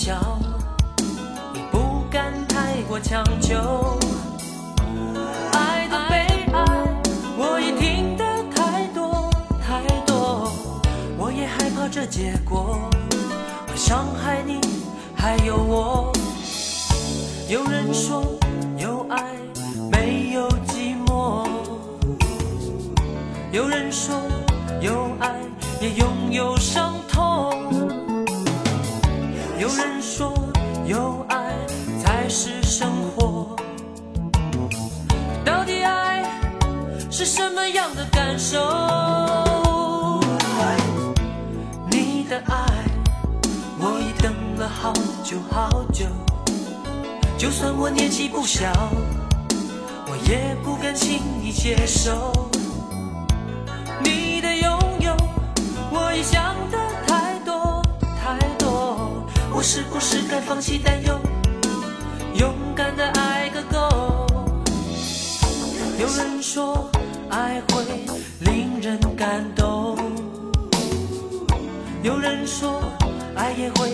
年纪不小，也不敢太过强求。爱的悲哀，我也听得太多太多，我也害怕这结果会伤害你，还有我。有人说有爱没有寂寞。有人说是什么样的感受？你的爱我已等了好久好久，就算我年纪不小，我也不敢轻易接受。你的拥有，我已想的太多太多，我是不是该放弃担忧，勇敢的爱个够？有人说爱会令人感动，有人说爱也会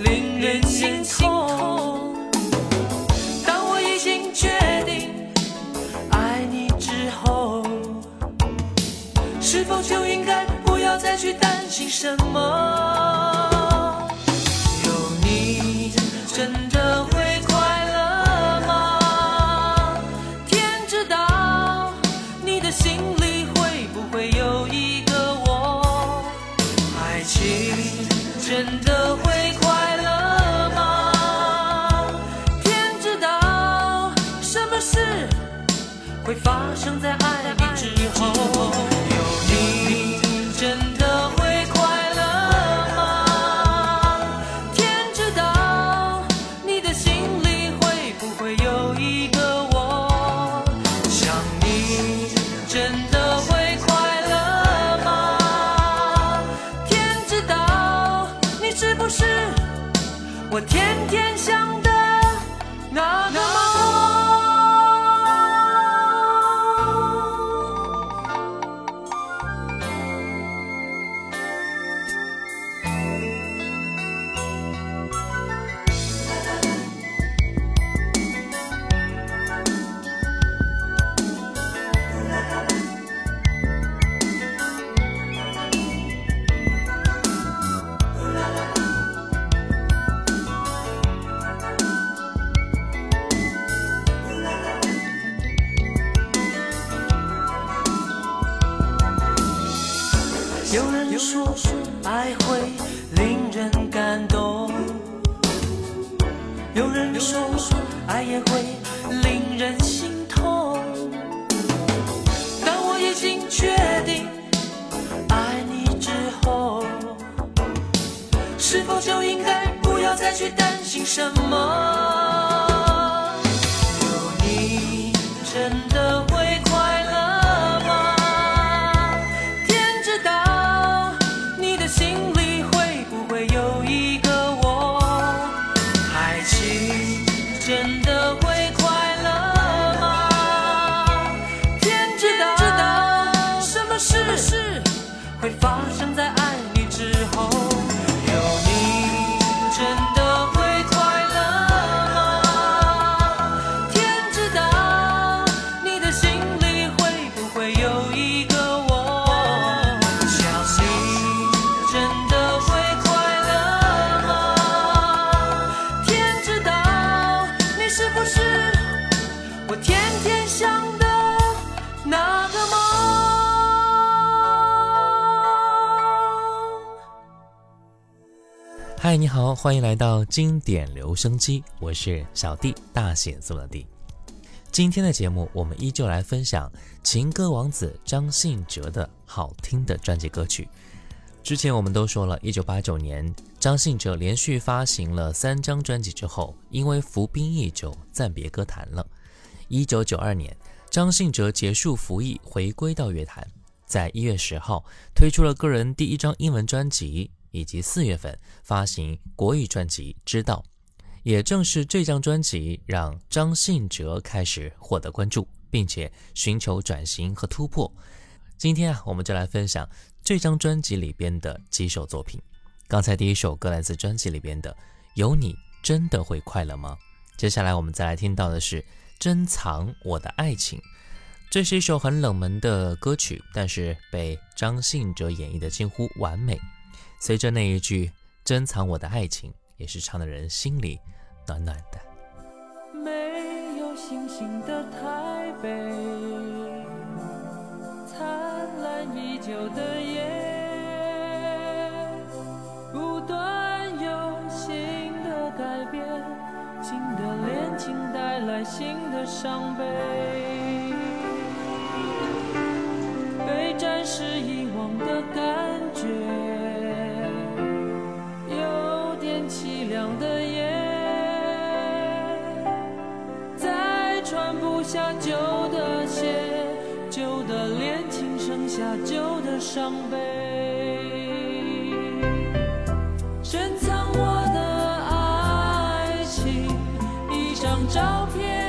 令人心痛。当我已经决定爱你之后。是否就应该不要再去担心什么？嗨，你好，欢迎来到经典留声机，我是小弟，大写字的弟。今天的节目，我们依旧来分享情歌王子张信哲的好听的专辑歌曲。之前我们都说了，一九八九年，张信哲连续发行了三张专辑之后，因为服兵役就暂别歌坛了。一九九二年，张信哲结束服役，回归到乐坛，在一月十号推出了个人第一张英文专辑。以及四月份发行国语专辑《知道》，也正是这张专辑让张信哲开始获得关注，并且寻求转型和突破。今天啊，我们就来分享这张专辑里边的几首作品。刚才第一首歌来自专辑里边的《有你真的会快乐吗》。接下来我们再来听到的是《珍藏我的爱情》，这是一首很冷门的歌曲，但是被张信哲演绎的近乎完美。随着那一句“珍藏我的爱情”，也是唱的人心里暖暖的。没有星星的台北，灿烂依旧的夜，不断有新的改变，新的恋情带来新的伤悲，被暂时遗忘的伤悲，珍藏我的爱情，一张照片。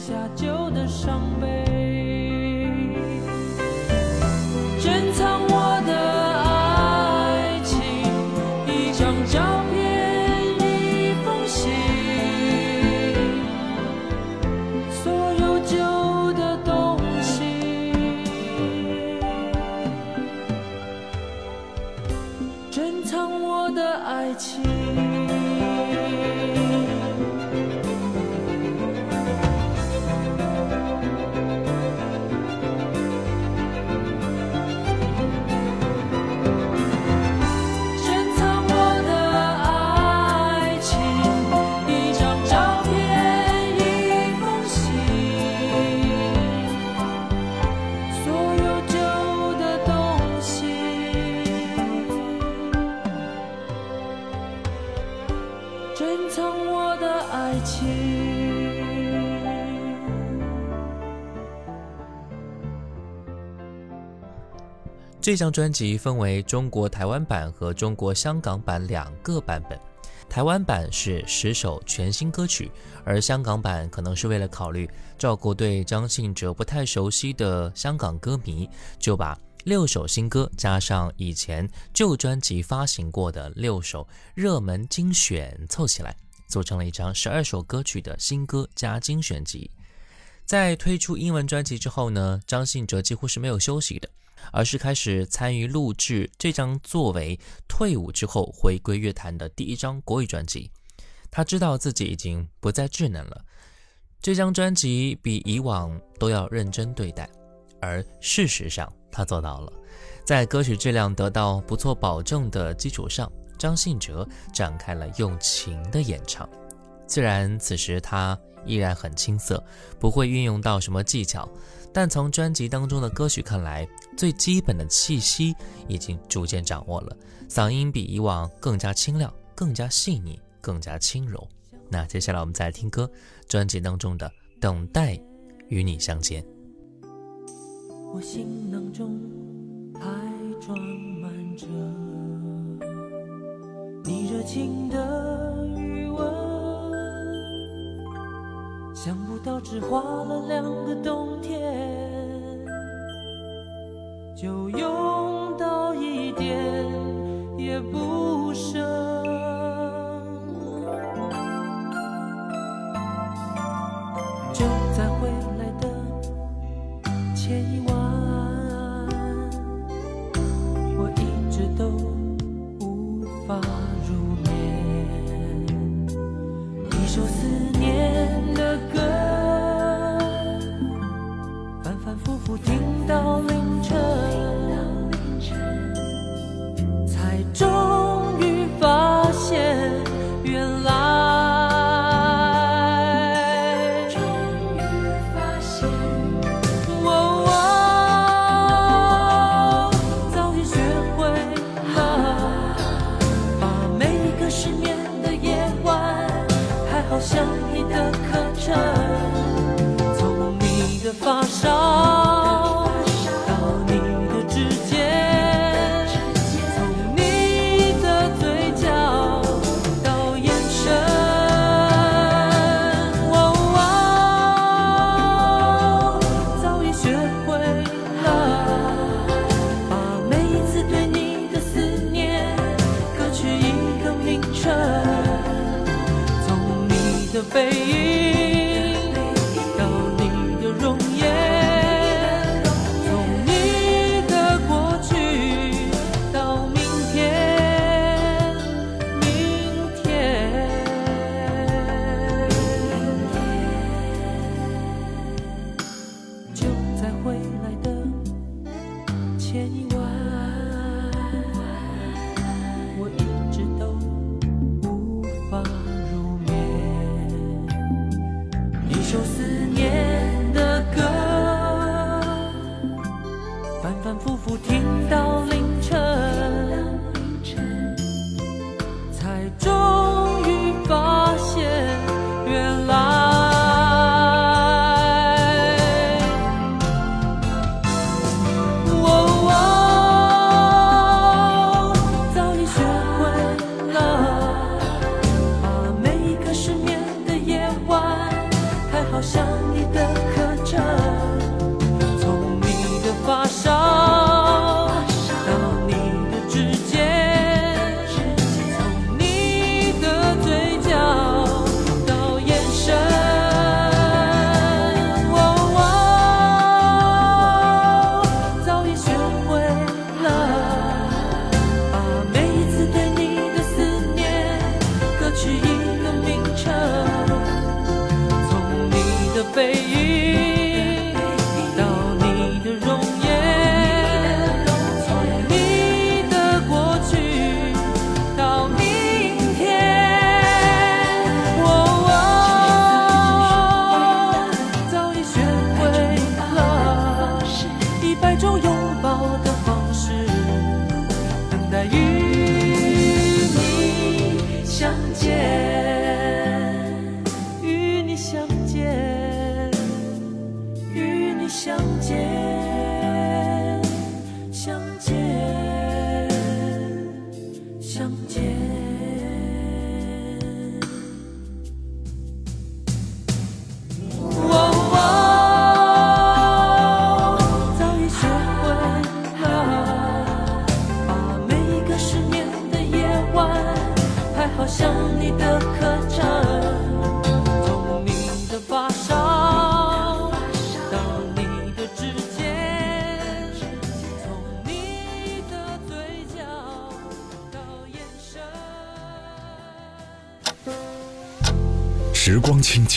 下就这张专辑分为中国台湾版和中国香港版两个版本。台湾版是十首全新歌曲，而香港版可能是为了考虑照顾对张信哲不太熟悉的香港歌迷，就把六首新歌加上以前旧专辑发行过的六首热门精选凑起来，组成了一张十二首歌曲的新歌加精选集。在推出英文专辑之后呢，张信哲几乎是没有休息的。而是开始参与录制这张作为退伍之后回归乐坛的第一张国语专辑。他知道自己已经不再稚嫩了，这张专辑比以往都要认真对待，而事实上他做到了。在歌曲质量得到不错保证的基础上，张信哲展开了用情的演唱。虽然此时他依然很青涩不会运用到什么技巧。但从专辑当中的歌曲看来最基本的气息已经逐渐掌握了嗓音比以往更加清亮更加细腻更加轻柔。那接下来我们再来听歌专辑当中的等待与你相见。我行囊中还装满着你热情的余温想不到只花了两个冬天就用到一点的发烧。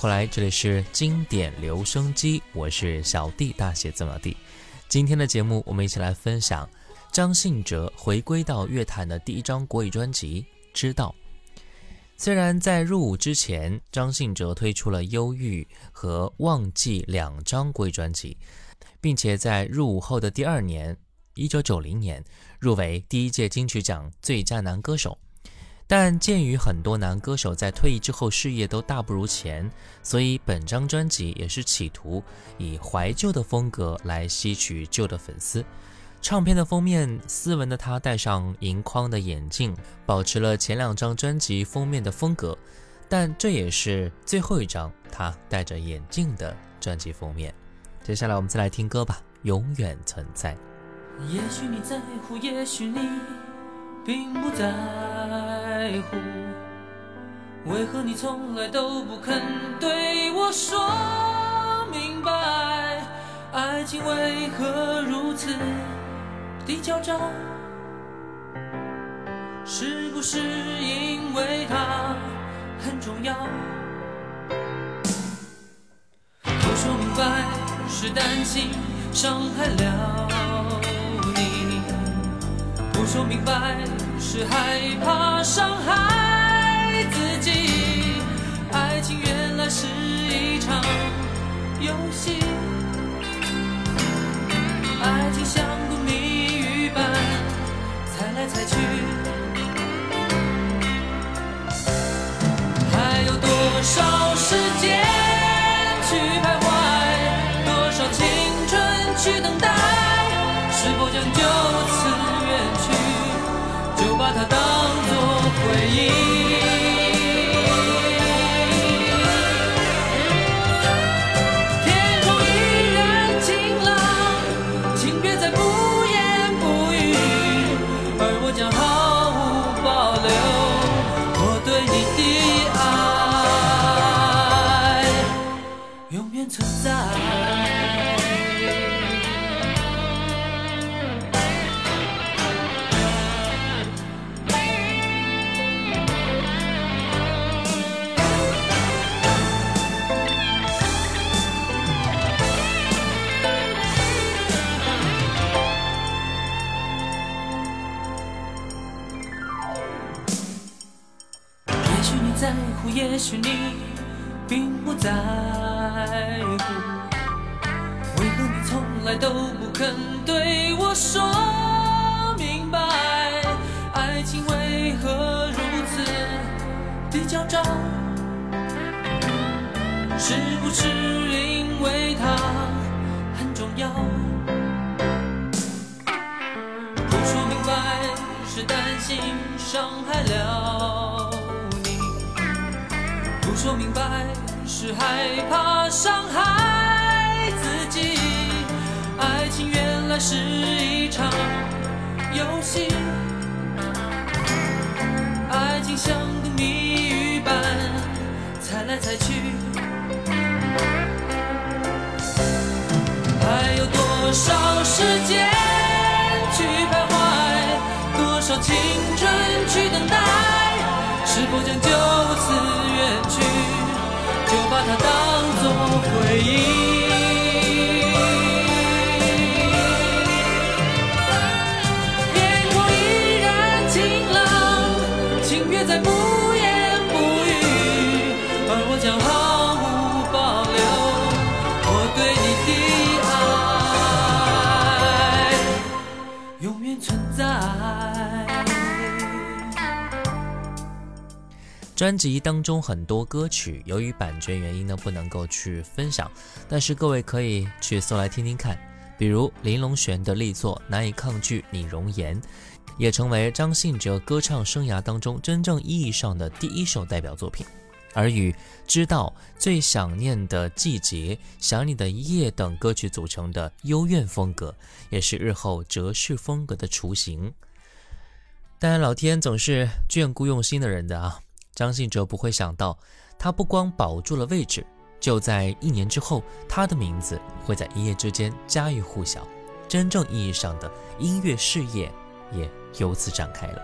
回来，这里是经典留声机，我是小弟大写字母弟。今天的节目，我们一起来分享张信哲回归到乐坛的第一张国语专辑《知道》。虽然在入伍之前，张信哲推出了《忧郁》和《忘记》两张国语专辑，并且在入伍后的第二年，一九九零年入围第一届金曲奖最佳男歌手。但鉴于很多男歌手在退役之后事业都大不如前，所以本张专辑也是企图以怀旧的风格来吸取旧的粉丝。唱片的封面，斯文的他戴上银框的眼镜，保持了前两张专辑封面的风格，但这也是最后一张他戴着眼镜的专辑封面。接下来我们再来听歌吧，《永远存在》。也许你在乎，也许你并不在乎。为何你从来都不肯对我说明白？爱情为何如此的狡诈？是不是因为它很重要？我说明白是担心伤害了，说明白是害怕伤害自己。爱情原来是一场游戏，爱情像个谜语般猜来猜去。还有多少时间是担心伤害了你，不说明白是害怕伤害自己。爱情原来是一场游戏，爱情像个谜语般猜来猜去。还有多少时间说？青春去等待？是否将就此远去？就把它当作回忆。专辑当中很多歌曲由于版权原因呢不能够去分享，但是各位可以去搜来听听看，比如林隆璇的力作《难以抗拒你容颜》，也成为张信哲歌唱生涯当中真正意义上的第一首代表作品。而与《知道》《最想念的季节》《想你的夜》等歌曲组成的幽怨风格，也是日后哲式风格的雏形。当然，老天总是眷顾用心的人的啊。张信哲不会想到，他不光保住了位置，就在一年之后，他的名字会在一夜之间家喻户晓，真正意义上的音乐事业也由此展开了。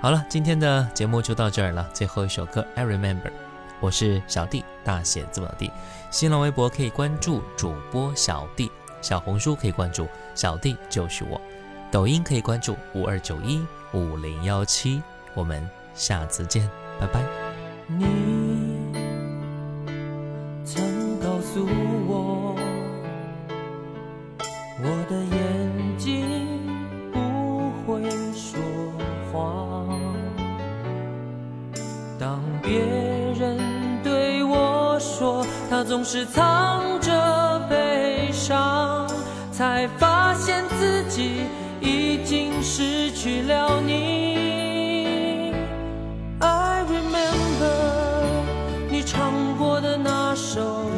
好了，今天的节目就到这儿了。最后一首歌《I Remember》，我是小弟，大写字母的。新浪微博可以关注主播小弟，小红书可以关注小弟就是我，抖音可以关注五二九一五零幺七。我们下次见。拜拜。你手